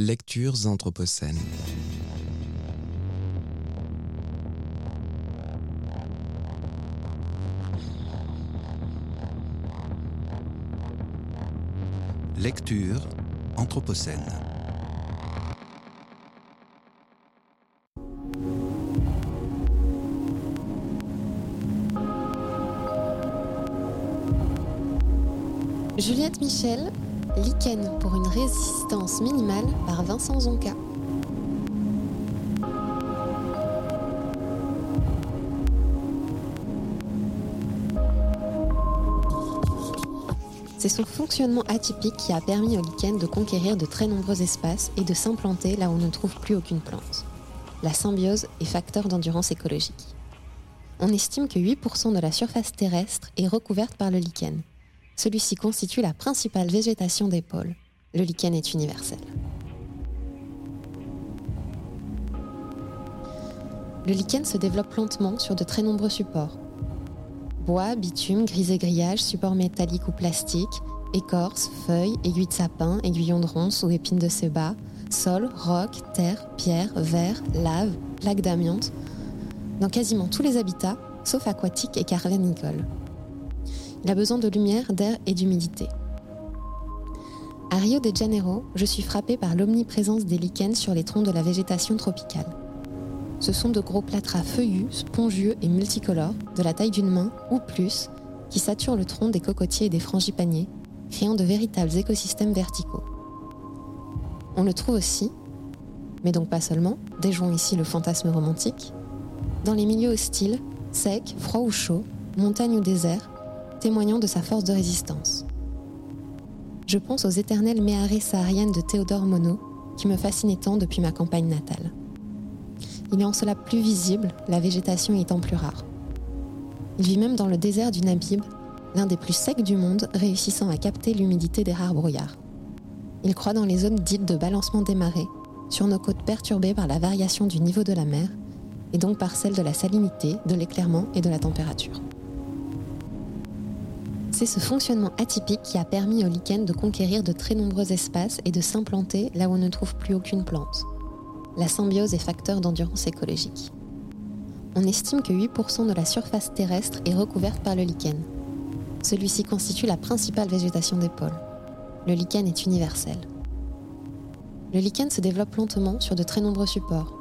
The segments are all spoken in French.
Lectures anthropocènes. Lecture anthropocène. Juliette Michel, Lichen pour une résistance minimale par Vincent Zonka. C'est son fonctionnement atypique qui a permis au lichen de conquérir de très nombreux espaces et de s'implanter là où on ne trouve plus aucune plante. La symbiose est facteur d'endurance écologique. On estime que 8% de la surface terrestre est recouverte par le lichen. Celui-ci constitue la principale végétation des pôles. Le lichen est universel. Le lichen se développe lentement sur de très nombreux supports. Bois, bitume, gris grillage, supports métalliques ou plastiques, écorce, feuilles, aiguilles de sapin, aiguillons de ronce ou épines de séba, sol, roc, terre, pierre, verre, lave, plaques d'amiante, dans quasiment tous les habitats, sauf aquatiques et cavernicoles. Il a besoin de lumière, d'air et d'humidité. À Rio de Janeiro, je suis frappée par l'omniprésence des lichens sur les troncs de la végétation tropicale. Ce sont de gros plâtras feuillus, spongieux et multicolores, de la taille d'une main ou plus, qui saturent le tronc des cocotiers et des frangipaniers, créant de véritables écosystèmes verticaux. On le trouve aussi, mais donc pas seulement, déjouant ici le fantasme romantique, dans les milieux hostiles, secs, froids ou chauds, montagnes ou déserts, témoignant de sa force de résistance. Je pense aux éternelles méharées sahariennes de Théodore Monod, qui me fascinaient tant depuis ma campagne natale. Il est en cela plus visible, la végétation étant plus rare. Il vit même dans le désert du Nabib, l'un des plus secs du monde, réussissant à capter l'humidité des rares brouillards. Il croît dans les zones dites de balancement des marées, sur nos côtes perturbées par la variation du niveau de la mer, et donc par celle de la salinité, de l'éclairement et de la température. C'est ce fonctionnement atypique qui a permis au lichen de conquérir de très nombreux espaces et de s'implanter là où on ne trouve plus aucune plante. La symbiose est facteur d'endurance écologique. On estime que 8% de la surface terrestre est recouverte par le lichen. Celui-ci constitue la principale végétation des pôles. Le lichen est universel. Le lichen se développe lentement sur de très nombreux supports.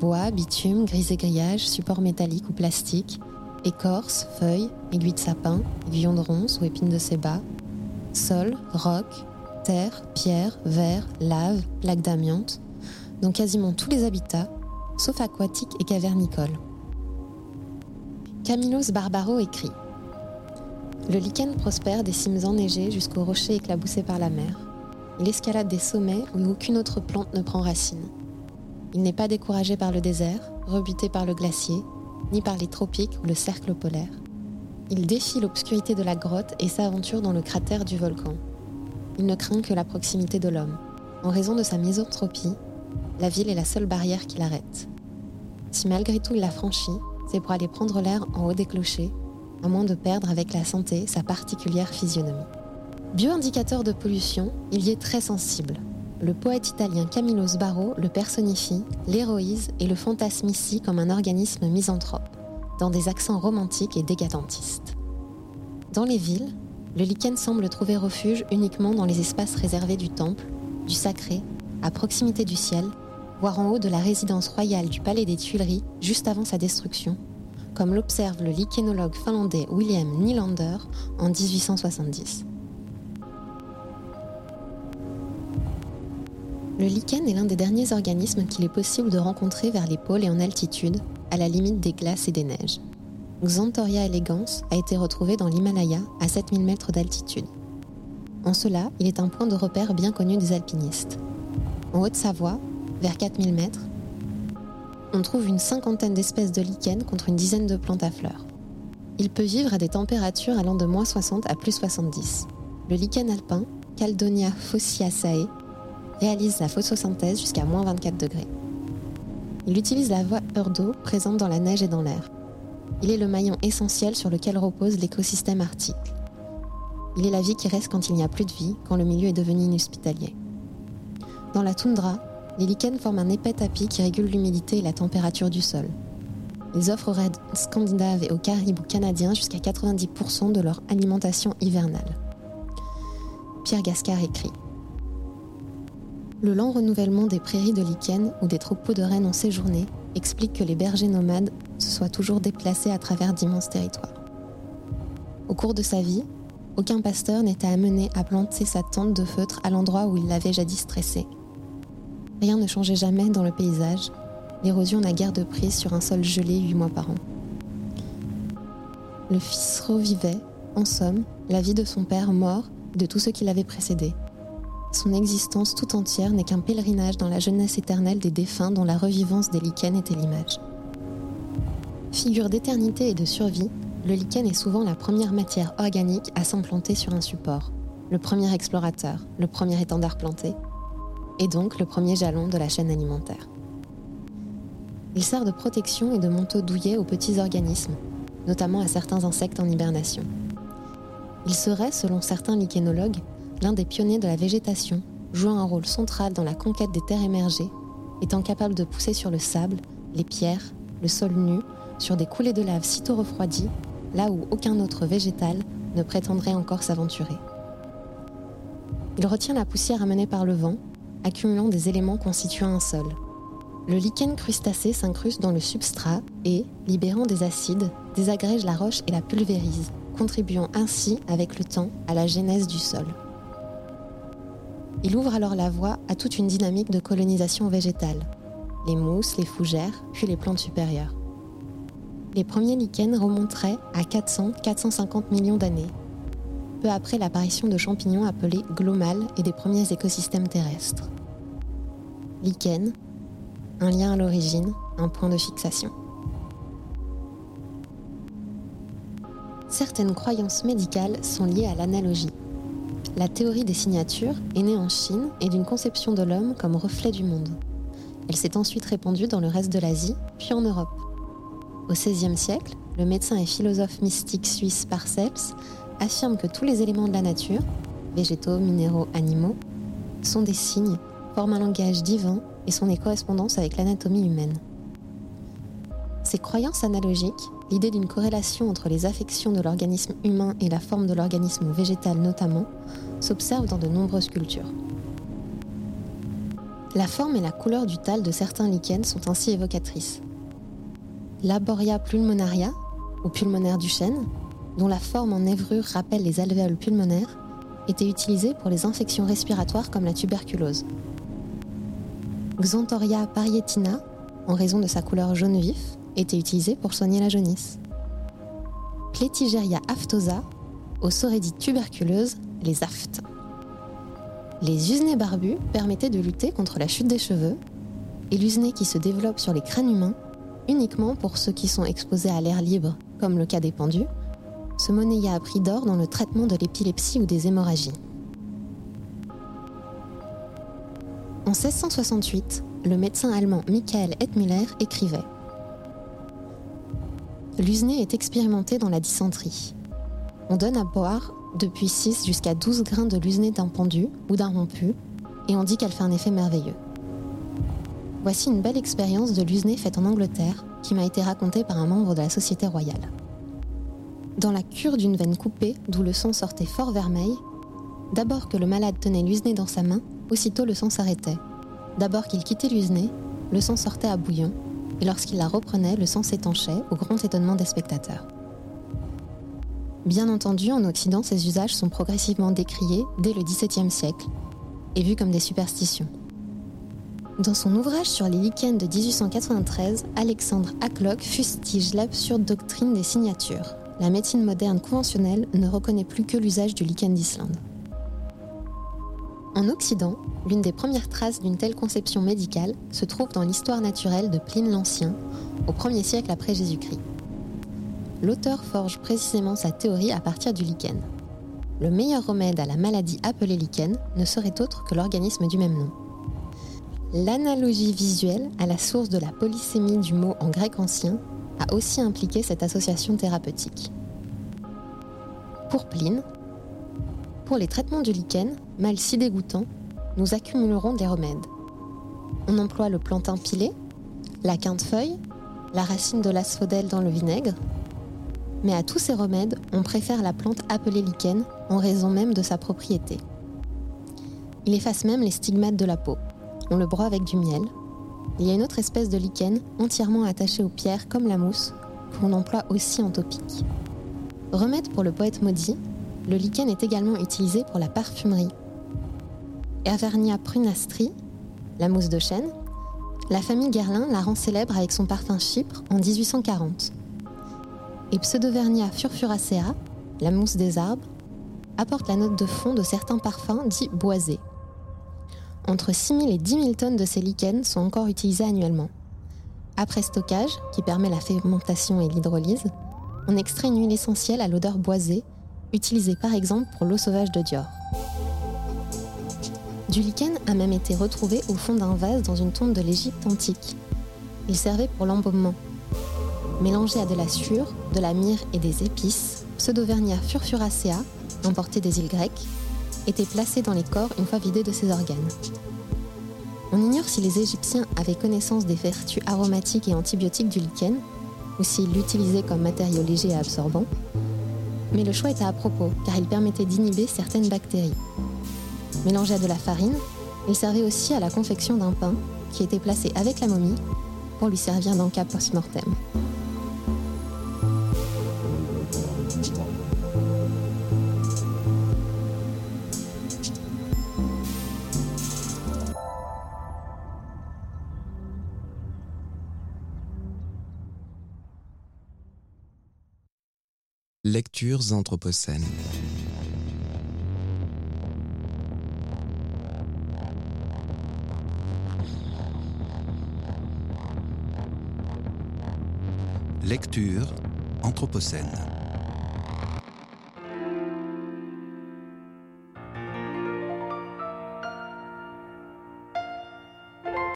Bois, bitume, gris et grillage, supports métalliques ou plastiques, écorce, feuilles, aiguilles de sapin, aiguillons de ronce ou épines de séba, sol, roc, terre, pierre, verre, lave, plaques d'amiante, dans quasiment tous les habitats, sauf aquatiques et cavernicoles. Camillus Barbaro écrit Le lichen prospère des cimes enneigées jusqu'aux rochers éclaboussés par la mer. Il escalade des sommets où aucune autre plante ne prend racine. Il n'est pas découragé par le désert, rebuté par le glacier, ni par les tropiques ou le cercle polaire. Il défie l'obscurité de la grotte et s'aventure dans le cratère du volcan. Il ne craint que la proximité de l'homme. En raison de sa misanthropie, la ville est la seule barrière qui l'arrête. Si malgré tout il la franchit, c'est pour aller prendre l'air en haut des clochers, à moins de perdre avec la santé sa particulière physionomie. Bioindicateur de pollution, il y est très sensible, le poète italien Camillo Sbarro le personnifie, l'héroïse et le fantasme ici comme un organisme misanthrope, dans des accents romantiques et décadentistes. Dans les villes, le lichen semble trouver refuge uniquement dans les espaces réservés du temple, du sacré, à proximité du ciel, voire en haut de la résidence royale du palais des Tuileries juste avant sa destruction, comme l'observe le lichénologue finlandais William Nylander en 1870. Le lichen est l'un des derniers organismes qu'il est possible de rencontrer vers les pôles et en altitude, à la limite des glaces et des neiges. Xanthoria elegans a été retrouvé dans l'Himalaya à 7000 mètres d'altitude. En cela, il est un point de repère bien connu des alpinistes. En Haute-Savoie, vers 4000 mètres, on trouve une cinquantaine d'espèces de lichens contre une dizaine de plantes à fleurs. Il peut vivre à des températures allant de moins 60 à plus 70. Le lichen alpin, Caldonia fossiaceae, réalise la photosynthèse jusqu'à moins 24 degrés. Il utilise la vapeur d'eau présente dans la neige et dans l'air. Il est le maillon essentiel sur lequel repose l'écosystème arctique. Il est la vie qui reste quand il n'y a plus de vie, quand le milieu est devenu inhospitalier. Dans la toundra, les lichens forment un épais tapis qui régule l'humidité et la température du sol. Ils offrent aux raids scandinaves et aux caribous canadiens jusqu'à 90% de leur alimentation hivernale. Pierre Gascard écrit Le lent renouvellement des prairies de lichen où des troupeaux de rennes ont séjourné explique que les bergers nomades se soient toujours déplacés à travers d'immenses territoires. Au cours de sa vie, aucun pasteur n'était amené à planter sa tente de feutre à l'endroit où il l'avait jadis tressée. Rien ne changeait jamais dans le paysage, l'érosion n'a guère de prise sur un sol gelé huit mois par an. Le fils revivait, en somme, la vie de son père mort, de tout ce qui l'avait précédé. Son existence tout entière n'est qu'un pèlerinage dans la jeunesse éternelle des défunts dont la revivance des lichens était l'image. Figure d'éternité et de survie, le lichen est souvent la première matière organique à s'implanter sur un support, le premier explorateur, le premier étendard planté, et donc le premier jalon de la chaîne alimentaire. Il sert de protection et de manteau douillet aux petits organismes, notamment à certains insectes en hibernation. Il serait, selon certains lichénologues, l'un des pionniers de la végétation, jouant un rôle central dans la conquête des terres émergées, étant capable de pousser sur le sable, les pierres, le sol nu, sur des coulées de lave sitôt refroidies, là où aucun autre végétal ne prétendrait encore s'aventurer. Il retient la poussière amenée par le vent, accumulant des éléments constituant un sol. Le lichen crustacé s'incruste dans le substrat et, libérant des acides, désagrège la roche et la pulvérise, contribuant ainsi, avec le temps, à la genèse du sol. Il ouvre alors la voie à toute une dynamique de colonisation végétale. Les mousses, les fougères, puis les plantes supérieures. Les premiers lichens remonteraient à 400-450 millions d'années, peu après l'apparition de champignons appelés glomales et des premiers écosystèmes terrestres. Lichen, un lien à l'origine, un point de fixation. Certaines croyances médicales sont liées à l'analogie. La théorie des signatures est née en Chine et d'une conception de l'homme comme reflet du monde. Elle s'est ensuite répandue dans le reste de l'Asie, puis en Europe. Au XVIe siècle, le médecin et philosophe mystique suisse Parcells affirme que tous les éléments de la nature, végétaux, minéraux, animaux, sont des signes, forment un langage divin et sont des correspondances avec l'anatomie humaine. Ces croyances analogiques, l'idée d'une corrélation entre les affections de l'organisme humain et la forme de l'organisme végétal notamment, s'observent dans de nombreuses cultures. La forme et la couleur du tal de certains lichens sont ainsi évocatrices. Laboria pulmonaria, ou pulmonaire du chêne, dont la forme en névrure rappelle les alvéoles pulmonaires, était utilisée pour les infections respiratoires comme la tuberculose. Xanthoria parietina, en raison de sa couleur jaune vif, était utilisé pour soigner la jaunisse. Pletigeria aftosa, aux saurédies tuberculeuses, les aftes. Les usnés barbus permettaient de lutter contre la chute des cheveux, et l'usné qui se développe sur les crânes humains, uniquement pour ceux qui sont exposés à l'air libre, comme le cas des pendus, se monnaya à prix d'or dans le traitement de l'épilepsie ou des hémorragies. En 1668, le médecin allemand Michael Hetmüller écrivait L'usné est expérimenté dans la dysenterie. On donne à boire depuis 6 jusqu'à 12 grains de l'usné d'un pendu ou d'un rompu, et on dit qu'elle fait un effet merveilleux. Voici une belle expérience de l'usné faite en Angleterre qui m'a été racontée par un membre de la Société royale. Dans la cure d'une veine coupée, d'où le sang sortait fort vermeil, d'abord que le malade tenait l'usné dans sa main, aussitôt le sang s'arrêtait. D'abord qu'il quittait l'usné, le sang sortait à bouillon, et lorsqu'il la reprenait, le sang s'étanchait, au grand étonnement des spectateurs. Bien entendu, en Occident, ces usages sont progressivement décriés dès le XVIIe siècle et vus comme des superstitions. Dans son ouvrage sur les lichens de 1893, Alexandre Hacklock fustige l'absurde doctrine des signatures. La médecine moderne conventionnelle ne reconnaît plus que l'usage du lichen d'Islande. En Occident, l'une des premières traces d'une telle conception médicale se trouve dans l'histoire naturelle de Pline l'Ancien, au 1er siècle après Jésus-Christ. L'auteur forge précisément sa théorie à partir du lichen. Le meilleur remède à la maladie appelée lichen ne serait autre que l'organisme du même nom. L'analogie visuelle à la source de la polysémie du mot en grec ancien a aussi impliqué cette association thérapeutique. Pour Pline, pour les traitements du lichen, mal si dégoûtant, nous accumulerons des remèdes. On emploie le plantain pilé, la quinte-feuille, la racine de l'asphodèle dans le vinaigre. Mais à tous ces remèdes, on préfère la plante appelée lichen en raison même de sa propriété. Il efface même les stigmates de la peau. On le broie avec du miel. Il y a une autre espèce de lichen entièrement attachée aux pierres comme la mousse qu'on emploie aussi en topique. Remède pour le poète maudit, le lichen est également utilisé pour la parfumerie. Avernia prunastri, la mousse de chêne, la famille Guerlain la rend célèbre avec son parfum Chypre en 1840. Et Pseudovernia furfuracea, la mousse des arbres, apporte la note de fond de certains parfums dits boisés. Entre 6 000 et 10 000 tonnes de ces lichens sont encore utilisés annuellement. Après stockage, qui permet la fermentation et l'hydrolyse, on extrait une huile essentielle à l'odeur boisée, utilisée par exemple pour l'eau sauvage de Dior. Du lichen a même été retrouvé au fond d'un vase dans une tombe de l'Égypte antique. Il servait pour l'embaumement. Mélangé à de la sueur, de la myrrhe et des épices, Pseudovernia furfuracea, importé des îles grecques, était placé dans les corps une fois vidé de ses organes. On ignore si les Égyptiens avaient connaissance des vertus aromatiques et antibiotiques du lichen, ou s'ils l'utilisaient comme matériau léger et absorbant, mais le choix était à propos, car il permettait d'inhiber certaines bactéries. Mélangé à de la farine, il servait aussi à la confection d'un pain qui était placé avec la momie pour lui servir d'un cas post-mortem. Lectures anthropocènes. Lecture Anthropocène.